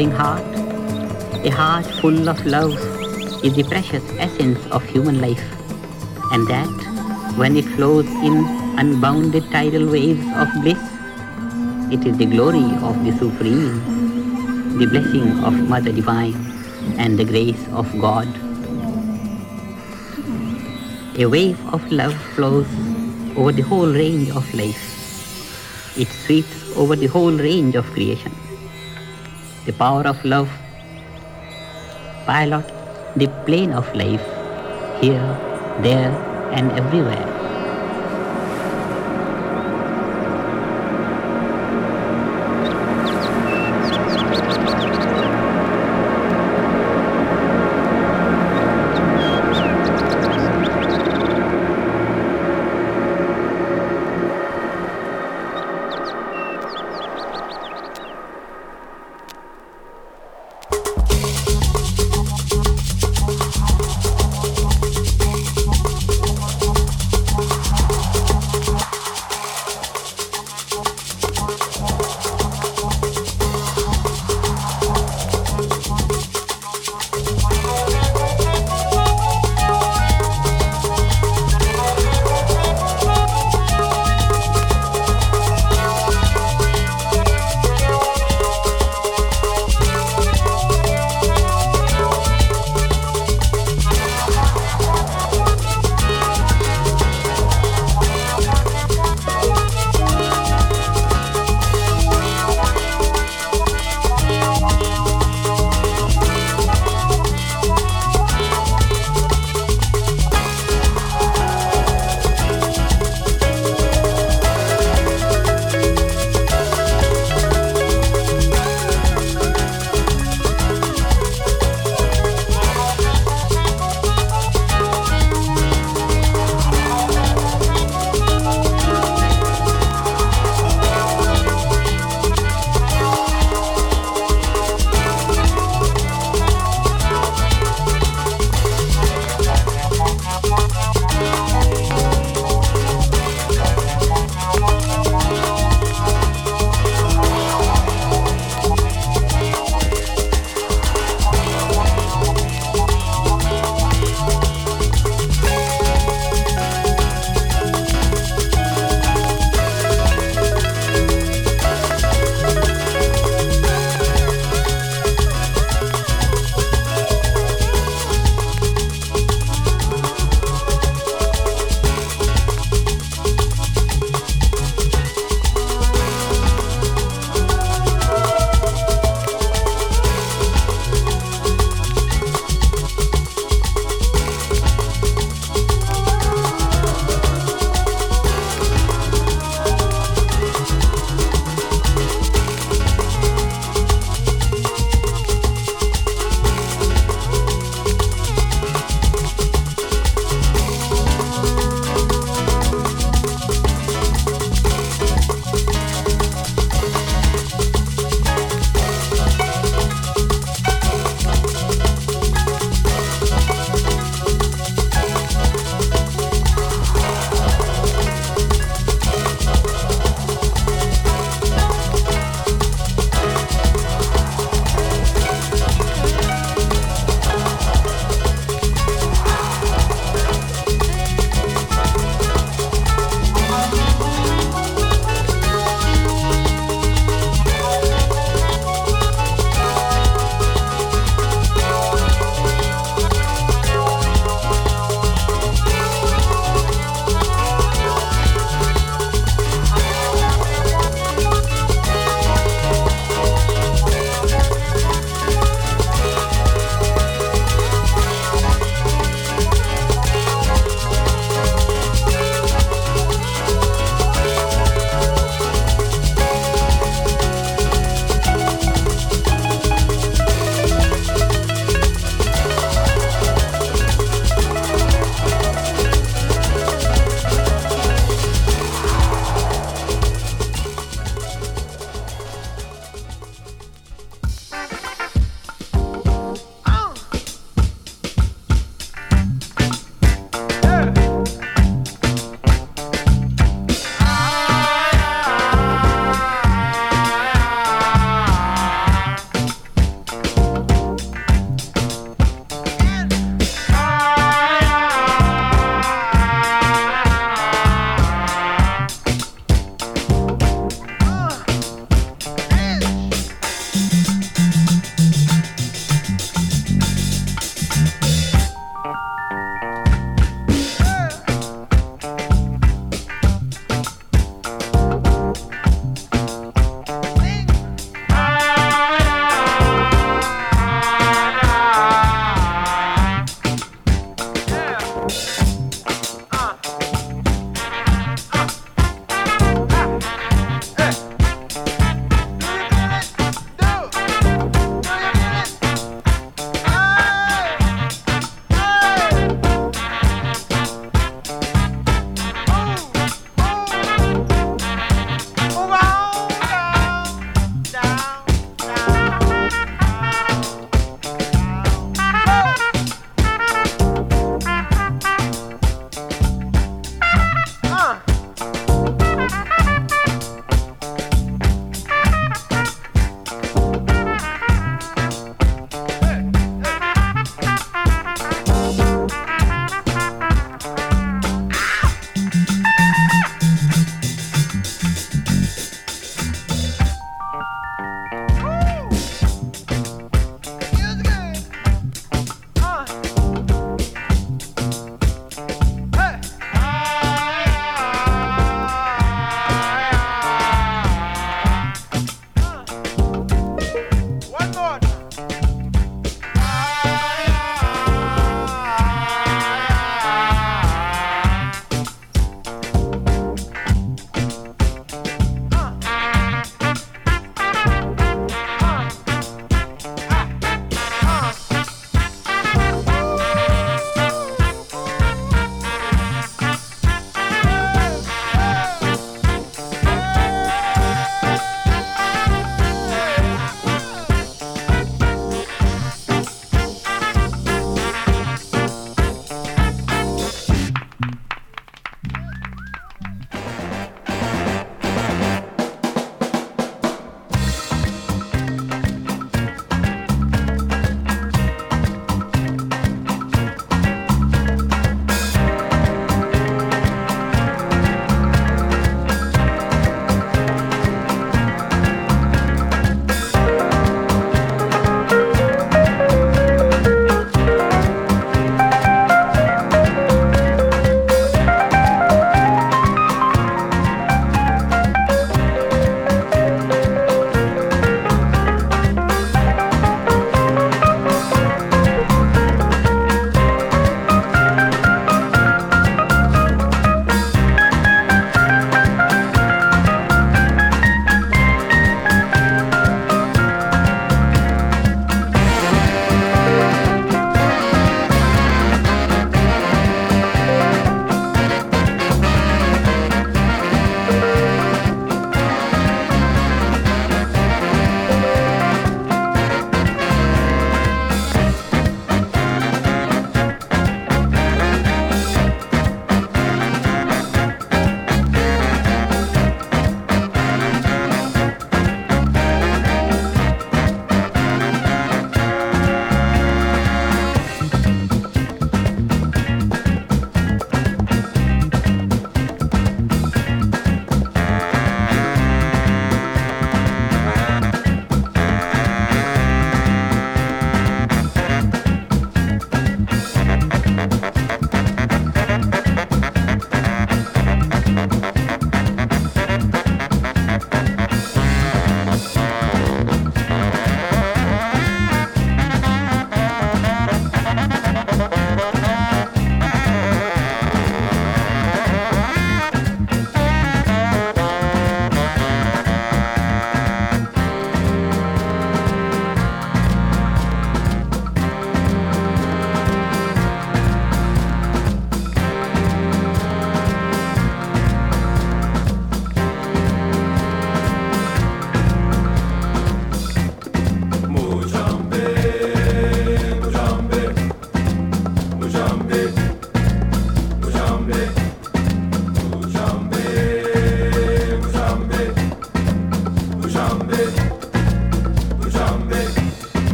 Loving heart, a heart full of love, is the precious essence of human life, and that, when it flows in unbounded tidal waves of bliss, it is the glory of the Supreme, the blessing of Mother Divine, and the grace of God. A wave of love flows over the whole range of life. It sweeps over the whole range of creation. The power of love pilot the plane of life here, there, and everywhere.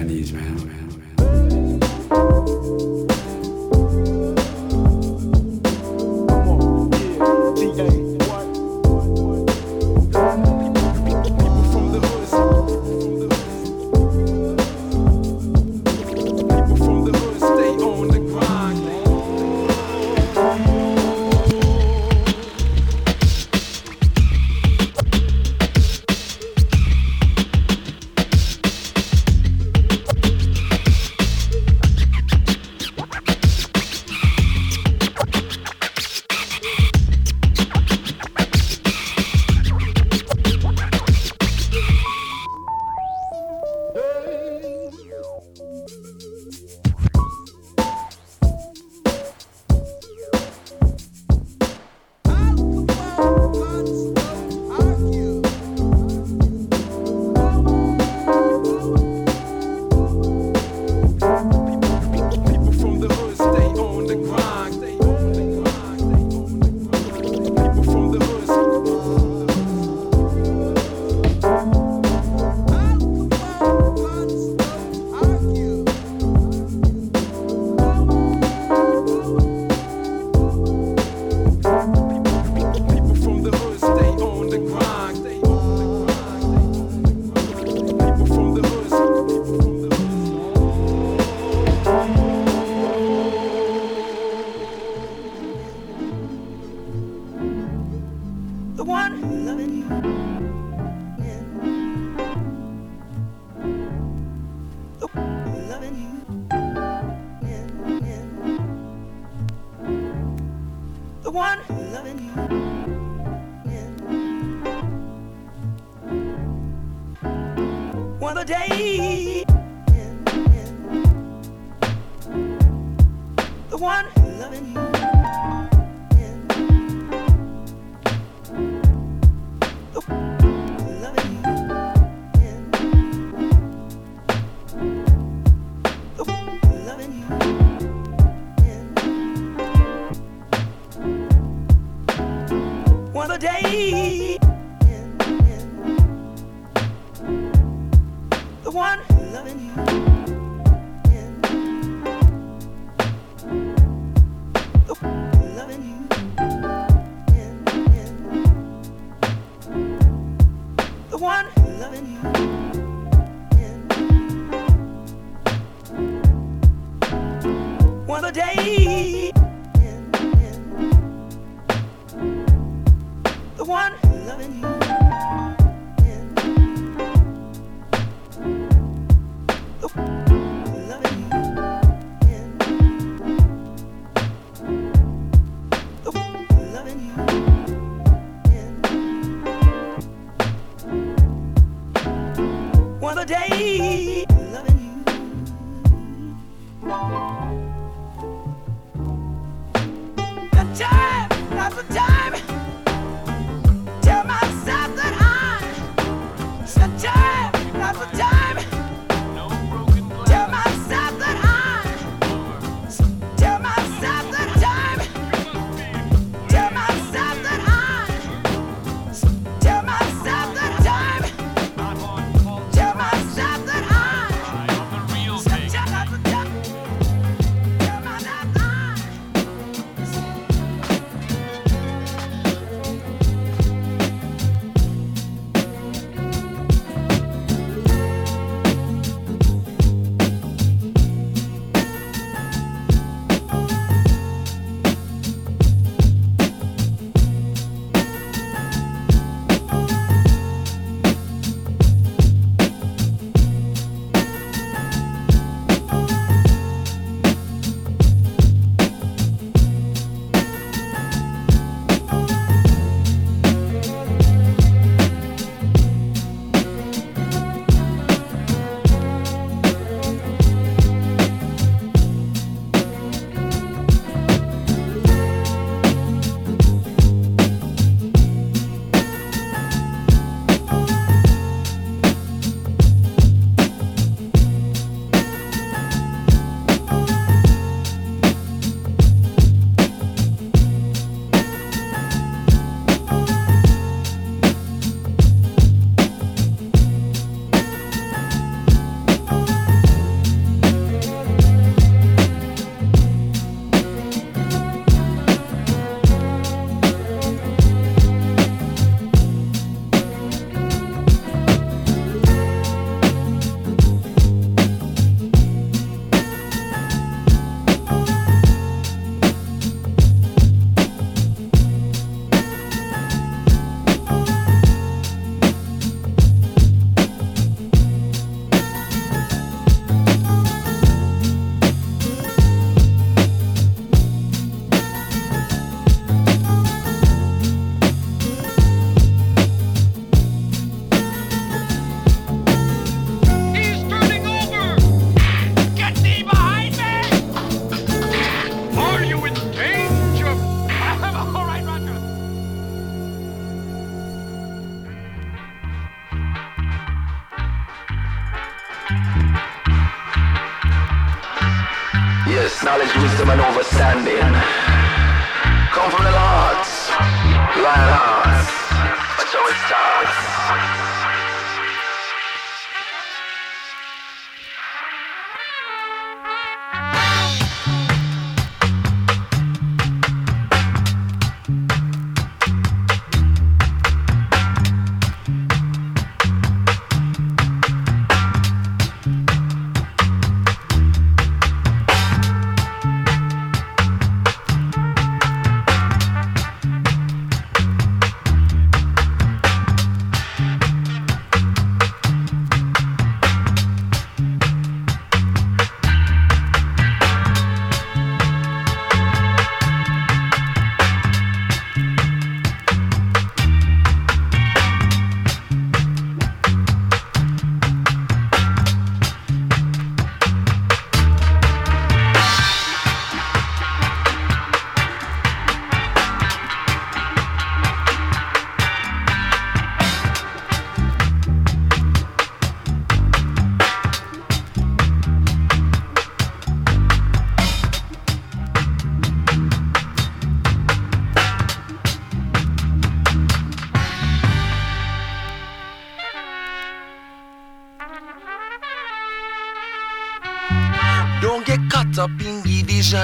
Chinese man. loving you.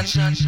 sunshine.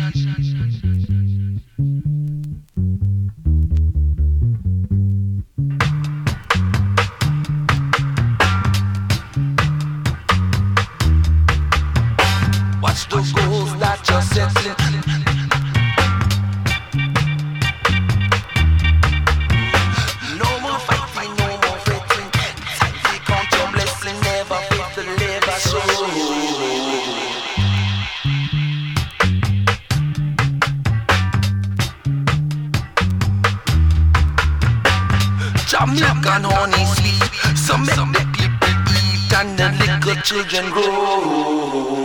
Children grow.